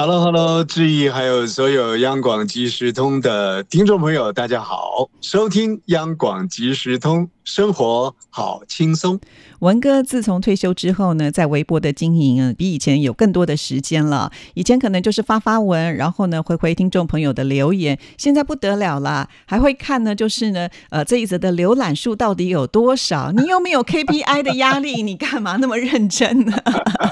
Hello，Hello，志毅，还有所有央广即时通的听众朋友，大家好，收听央广即时通。生活好轻松。文哥自从退休之后呢，在微博的经营啊，比以前有更多的时间了。以前可能就是发发文，然后呢回回听众朋友的留言。现在不得了啦，还会看呢，就是呢，呃，这一则的浏览数到底有多少？你有没有 KPI 的压力？你干嘛那么认真呢？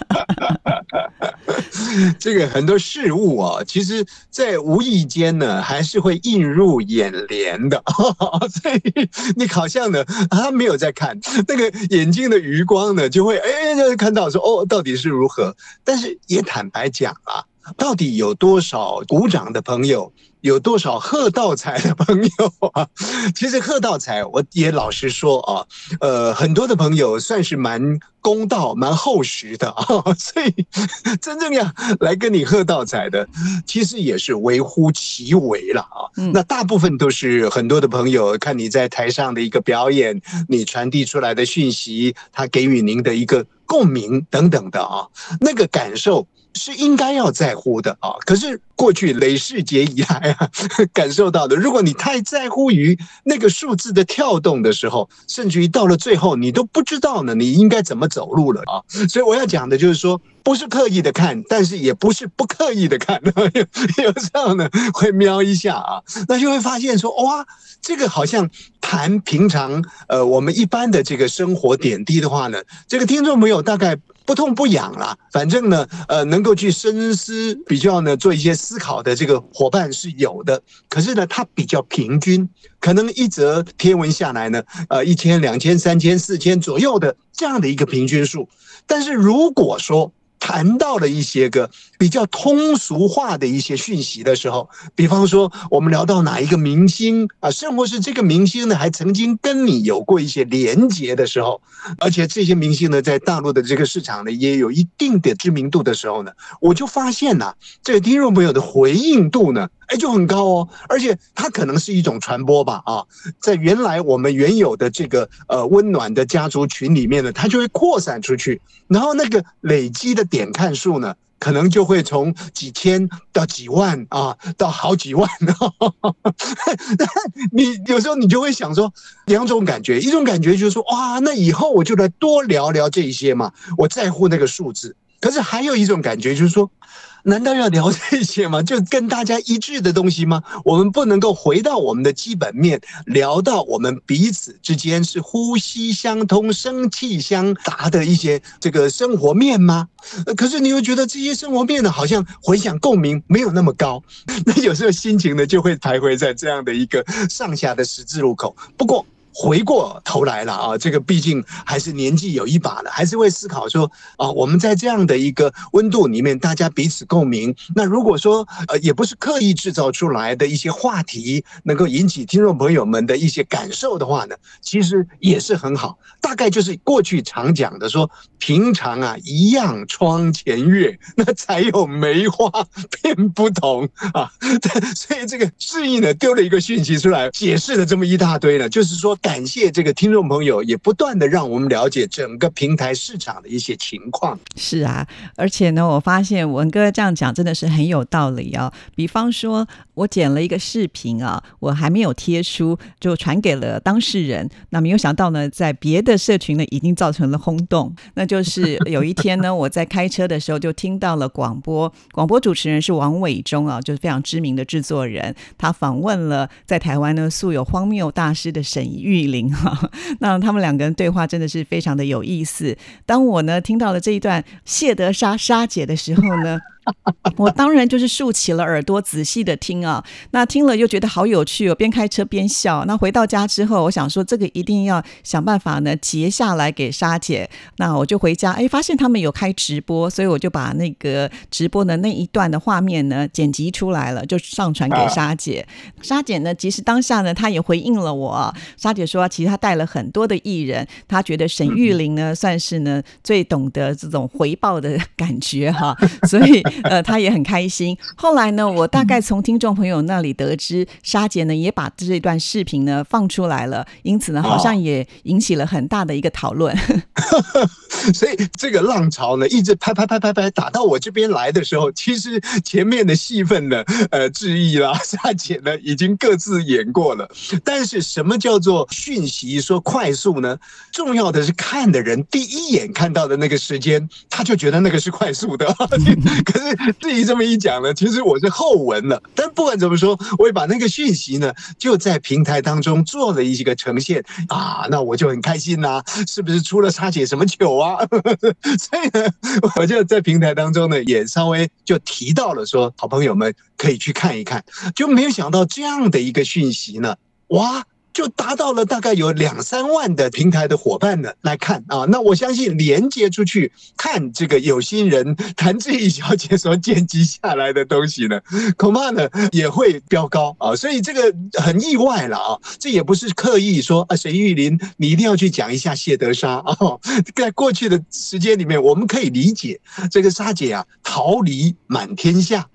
这个很多事物啊，其实在无意间呢，还是会映入眼帘的。所以你好像呢。他没有在看那个眼睛的余光呢，就会哎，就看到说哦，到底是如何？但是也坦白讲啊，到底有多少鼓掌的朋友？有多少贺道才的朋友啊？其实贺道才，我也老实说啊，呃，很多的朋友算是蛮公道、蛮厚实的啊，所以真正要来跟你贺道才的，其实也是微乎其微了啊。那大部分都是很多的朋友看你在台上的一个表演，你传递出来的讯息，他给予您的一个共鸣等等的啊，那个感受。是应该要在乎的啊！可是过去累世节以来啊，感受到的，如果你太在乎于那个数字的跳动的时候，甚至于到了最后，你都不知道呢，你应该怎么走路了啊！所以我要讲的就是说，不是刻意的看，但是也不是不刻意的 看，有时候呢会瞄一下啊，那就会发现说，哇，这个好像谈平常呃我们一般的这个生活点滴的话呢，这个听众朋友大概。不痛不痒啦，反正呢，呃，能够去深思、比较呢，做一些思考的这个伙伴是有的。可是呢，它比较平均，可能一则天文下来呢，呃，一千、两千、三千、四千左右的这样的一个平均数。但是如果说，谈到了一些个比较通俗化的一些讯息的时候，比方说我们聊到哪一个明星啊，甚或是这个明星呢，还曾经跟你有过一些连接的时候，而且这些明星呢，在大陆的这个市场呢，也有一定的知名度的时候呢，我就发现呐，这个听众朋友的回应度呢。哎，就很高哦，而且它可能是一种传播吧，啊，在原来我们原有的这个呃温暖的家族群里面呢，它就会扩散出去，然后那个累积的点看数呢，可能就会从几千到几万啊，到好几万。你有时候你就会想说，两种感觉，一种感觉就是说，哇，那以后我就来多聊聊这一些嘛，我在乎那个数字。可是还有一种感觉就是说。难道要聊这些吗？就跟大家一致的东西吗？我们不能够回到我们的基本面，聊到我们彼此之间是呼吸相通、生气相达的一些这个生活面吗？可是你又觉得这些生活面呢，好像回想共鸣没有那么高，那有时候心情呢就会徘徊在这样的一个上下的十字路口。不过。回过头来了啊，这个毕竟还是年纪有一把了，还是会思考说啊，我们在这样的一个温度里面，大家彼此共鸣。那如果说呃，也不是刻意制造出来的一些话题，能够引起听众朋友们的一些感受的话呢，其实也是很好。大概就是过去常讲的说，平常啊一样窗前月，那才有梅花 变不同啊。所以这个适应呢丢了一个讯息出来，解释了这么一大堆呢，就是说。感谢这个听众朋友，也不断的让我们了解整个平台市场的一些情况。是啊，而且呢，我发现文哥这样讲真的是很有道理啊。比方说，我剪了一个视频啊，我还没有贴出，就传给了当事人。那没有想到呢，在别的社群呢，已经造成了轰动。那就是有一天呢，我在开车的时候就听到了广播，广播主持人是王伟忠啊，就是非常知名的制作人，他访问了在台湾呢素有荒谬大师的沈玉。玉玲哈，那他们两个人对话真的是非常的有意思。当我呢听到了这一段谢德莎莎姐的时候呢。我当然就是竖起了耳朵，仔细的听啊。那听了又觉得好有趣哦，边开车边笑。那回到家之后，我想说这个一定要想办法呢截下来给莎姐。那我就回家，哎，发现他们有开直播，所以我就把那个直播的那一段的画面呢剪辑出来了，就上传给莎姐。莎姐呢，其实当下呢，她也回应了我。莎姐说，其实她带了很多的艺人，她觉得沈玉玲呢算是呢最懂得这种回报的感觉哈，所以呃，他也很开心。后来呢，我大概从听众朋友那里得知，莎姐呢也把这段视频呢放出来了，因此呢，好像也引起了很大的一个讨论。所以这个浪潮呢，一直拍拍拍拍拍打到我这边来的时候，其实前面的戏份呢，呃，志毅啦、莎姐呢，已经各自演过了。但是什么叫做讯息说快速呢？重要的是看的人第一眼看到的那个时间，他就觉得那个是快速的。可是 志毅这么一讲呢，其实我是后文了。但不管怎么说，我也把那个讯息呢，就在平台当中做了一个呈现啊，那我就很开心呐，是不是出了差姐什么糗啊？所以呢，我就在平台当中呢，也稍微就提到了说，好朋友们可以去看一看，就没有想到这样的一个讯息呢，哇！就达到了大概有两三万的平台的伙伴呢来看啊，那我相信连接出去看这个有心人谭志毅小姐所剪辑下来的东西呢，恐怕呢也会飙高啊，所以这个很意外了啊，这也不是刻意说啊，沈玉林你一定要去讲一下谢德沙啊，在过去的时间里面，我们可以理解这个沙姐啊桃李满天下，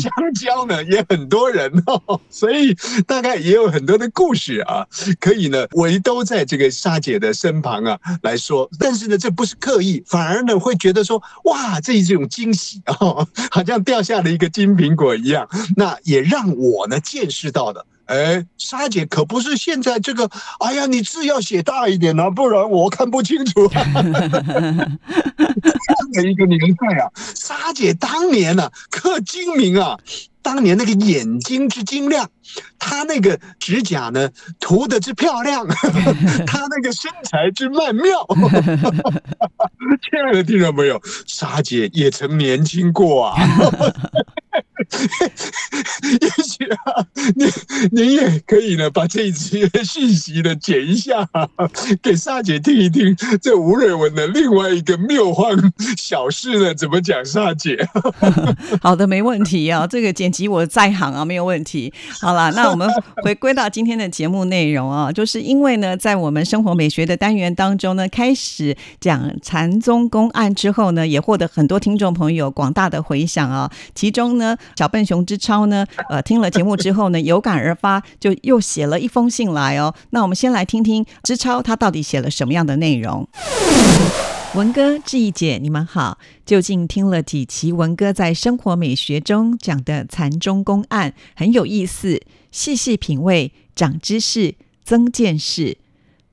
香蕉呢也很多人哦，所以大概也有很多的故事。啊，可以呢，围都在这个莎姐的身旁啊来说，但是呢，这不是刻意，反而呢会觉得说，哇，这一种惊喜哦，好像掉下了一个金苹果一样，那也让我呢见识到了，哎，莎姐可不是现在这个，哎呀，你字要写大一点啊，不然我看不清楚。这样的一个年代啊，莎姐当年呢刻精明啊。当年那个眼睛之精亮，他那个指甲呢涂的之漂亮，他那个身材之曼妙，亲爱的听众朋友，莎姐也曾年轻过啊。也许啊，您您也可以呢，把这一期的讯息呢剪一下，给莎姐听一听。这吴瑞文的另外一个妙幻小事呢，怎么讲？莎姐，好的，没问题啊，这个剪辑我在行啊，没有问题。好了，那我们回归到今天的节目内容啊，就是因为呢，在我们生活美学的单元当中呢，开始讲禅宗公案之后呢，也获得很多听众朋友广大的回响啊，其中呢。小笨熊之超呢？呃，听了节目之后呢，有感而发，就又写了一封信来哦。那我们先来听听之超他到底写了什么样的内容。文哥、志毅姐，你们好。究竟听了几期文哥在生活美学中讲的禅宗公案，很有意思，细细品味，长知识，增见识。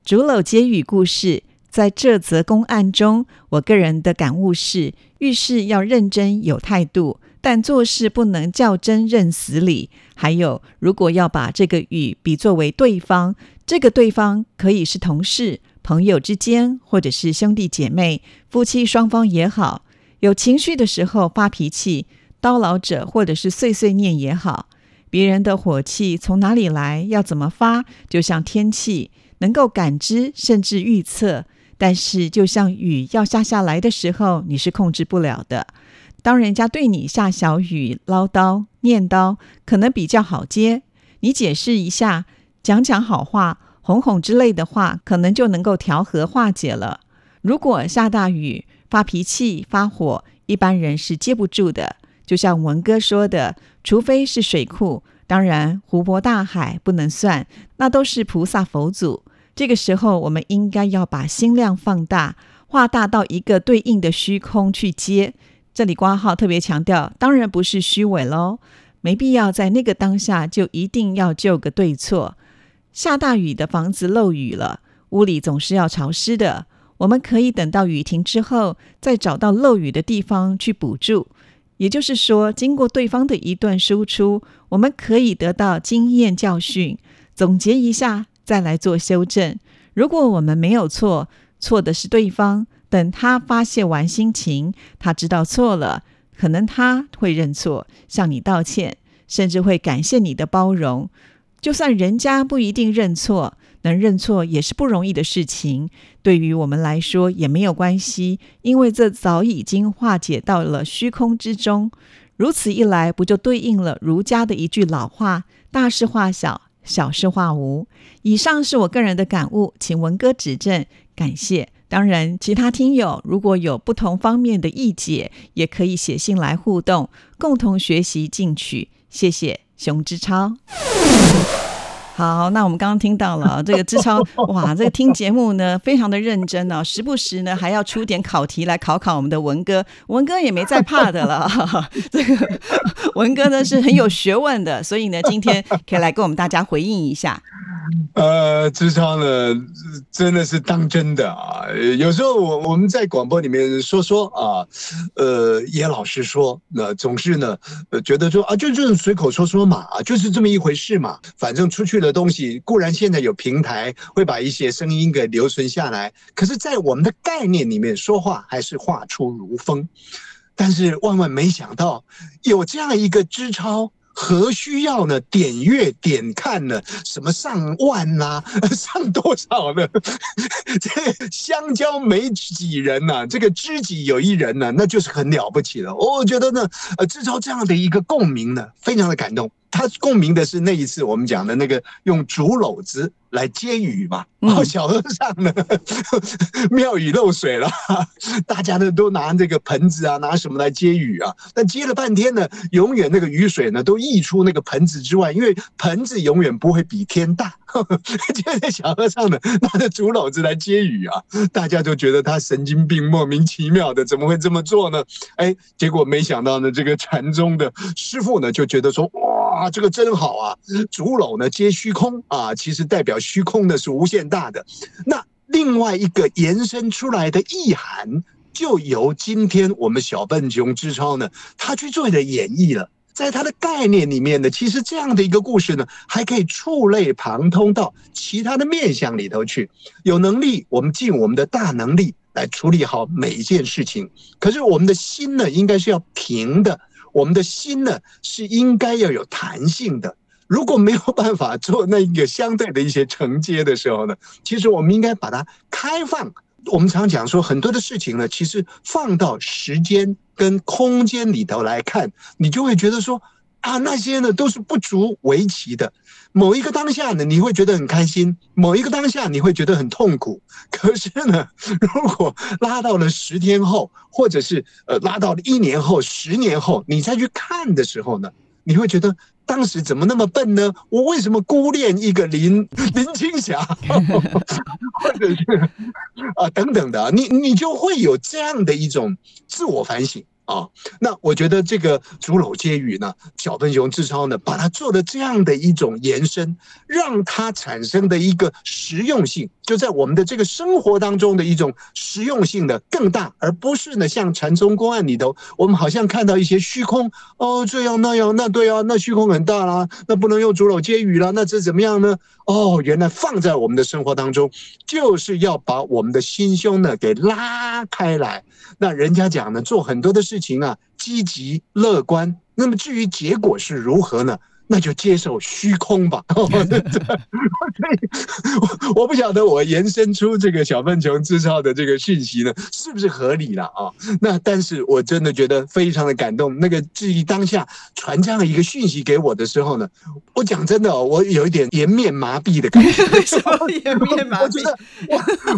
竹篓接雨故事，在这则公案中，我个人的感悟是：遇事要认真有态度。但做事不能较真认死理。还有，如果要把这个雨比作为对方，这个对方可以是同事、朋友之间，或者是兄弟姐妹、夫妻双方也好。有情绪的时候发脾气、叨唠者，或者是碎碎念也好。别人的火气从哪里来，要怎么发，就像天气，能够感知甚至预测。但是，就像雨要下下来的时候，你是控制不了的。当人家对你下小雨、唠叨、念叨，可能比较好接。你解释一下，讲讲好话、哄哄之类的话，可能就能够调和化解了。如果下大雨、发脾气、发火，一般人是接不住的。就像文哥说的，除非是水库，当然湖泊、大海不能算，那都是菩萨佛祖。这个时候，我们应该要把心量放大，化大到一个对应的虚空去接。这里挂号特别强调，当然不是虚伪喽，没必要在那个当下就一定要救个对错。下大雨的房子漏雨了，屋里总是要潮湿的，我们可以等到雨停之后，再找到漏雨的地方去补助。也就是说，经过对方的一段输出，我们可以得到经验教训，总结一下，再来做修正。如果我们没有错，错的是对方。等他发泄完心情，他知道错了，可能他会认错，向你道歉，甚至会感谢你的包容。就算人家不一定认错，能认错也是不容易的事情。对于我们来说也没有关系，因为这早已经化解到了虚空之中。如此一来，不就对应了儒家的一句老话：“大事化小，小事化无。”以上是我个人的感悟，请文哥指正，感谢。当然，其他听友如果有不同方面的意见，也可以写信来互动，共同学习进取。谢谢熊之超。好，那我们刚刚听到了 这个志超，哇，这个听节目呢非常的认真哦，时不时呢还要出点考题来考考我们的文哥，文哥也没在怕的了。这个文哥呢是很有学问的，所以呢今天可以来跟我们大家回应一下。呃，志超呢，真的是当真的啊！有时候我我们在广播里面说说啊，呃，也老实说，那总是呢，呃，觉得说啊，就就是随口说说嘛，啊，就是这么一回事嘛。反正出去的东西，固然现在有平台会把一些声音给留存下来，可是，在我们的概念里面说话还是话出如风。但是万万没想到，有这样一个支超。何需要呢？点阅点看呢？什么上万呐？上多少呢？这香蕉没几人呐，这个知己有一人呢，那就是很了不起了。我觉得呢，呃，制造这样的一个共鸣呢，非常的感动。他共鸣的是那一次我们讲的那个用竹篓子来接雨嘛，然后小和尚呢 庙宇漏水了，大家呢都拿这个盆子啊，拿什么来接雨啊？但接了半天呢，永远那个雨水呢都溢出那个盆子之外，因为盆子永远不会比天大。现在小和尚呢拿着竹篓子来接雨啊，大家就觉得他神经病，莫名其妙的，怎么会这么做呢？哎，结果没想到呢，这个禅宗的师傅呢就觉得说啊，这个真好啊！竹篓呢接虚空啊，其实代表虚空呢是无限大的。那另外一个延伸出来的意涵，就由今天我们小笨熊之超呢，他去做的演绎了。在他的概念里面呢，其实这样的一个故事呢，还可以触类旁通到其他的面相里头去。有能力，我们尽我们的大能力来处理好每一件事情。可是我们的心呢，应该是要平的。我们的心呢是应该要有弹性的，如果没有办法做那一个相对的一些承接的时候呢，其实我们应该把它开放。我们常讲说很多的事情呢，其实放到时间跟空间里头来看，你就会觉得说啊，那些呢都是不足为奇的。某一个当下呢，你会觉得很开心；某一个当下，你会觉得很痛苦。可是呢，如果拉到了十天后，或者是呃拉到了一年后、十年后，你再去看的时候呢，你会觉得当时怎么那么笨呢？我为什么孤恋一个林 林青霞，或者是啊等等的？你你就会有这样的一种自我反省。啊，那我觉得这个竹篓接雨呢，小笨熊志超呢，把它做的这样的一种延伸，让它产生的一个实用性，就在我们的这个生活当中的一种实用性的更大，而不是呢像禅宗公案里头，我们好像看到一些虚空哦，这样那样，那对啊，那虚空很大啦，那不能用竹篓接雨了，那这怎么样呢？哦，原来放在我们的生活当中，就是要把我们的心胸呢给拉开来。那人家讲呢，做很多的事情啊，积极乐观。那么至于结果是如何呢？那就接受虚空吧。所以，我不晓得我延伸出这个小笨熊制造的这个讯息呢，是不是合理了啊？那但是我真的觉得非常的感动。那个至于当下传这样的一个讯息给我的时候呢，我讲真的，我有一点颜面麻痹的感觉。什么颜面麻痹？我觉得，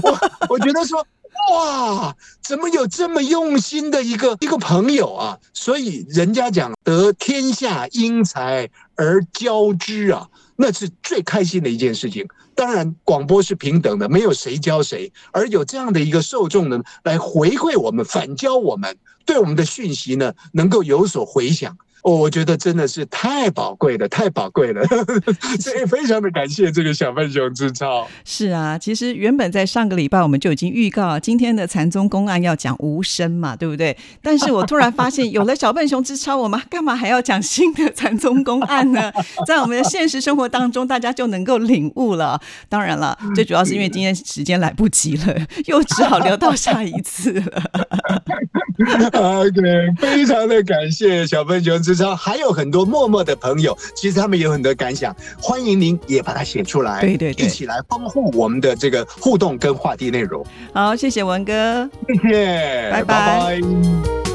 我我我觉得说。哇，怎么有这么用心的一个一个朋友啊？所以人家讲得天下英才而教之啊，那是最开心的一件事情。当然，广播是平等的，没有谁教谁，而有这样的一个受众呢，来回馈我们，反教我们，对我们的讯息呢，能够有所回响。哦，我觉得真的是太宝贵了，太宝贵了，所以非常的感谢这个小笨熊之超。是啊，其实原本在上个礼拜我们就已经预告今天的禅宗公案要讲无声嘛，对不对？但是我突然发现，有了小笨熊之超，我们干嘛还要讲新的禅宗公案呢？在我们的现实生活当中，大家就能够领悟了。当然了，最主要是因为今天时间来不及了，又只好留到下一次了。OK，非常的感谢小笨熊之超，还有很多默默的朋友，其实他们有很多感想，欢迎您也把它写出来，对对对一起来丰富我们的这个互动跟话题内容。好，谢谢文哥。谢谢，拜拜拜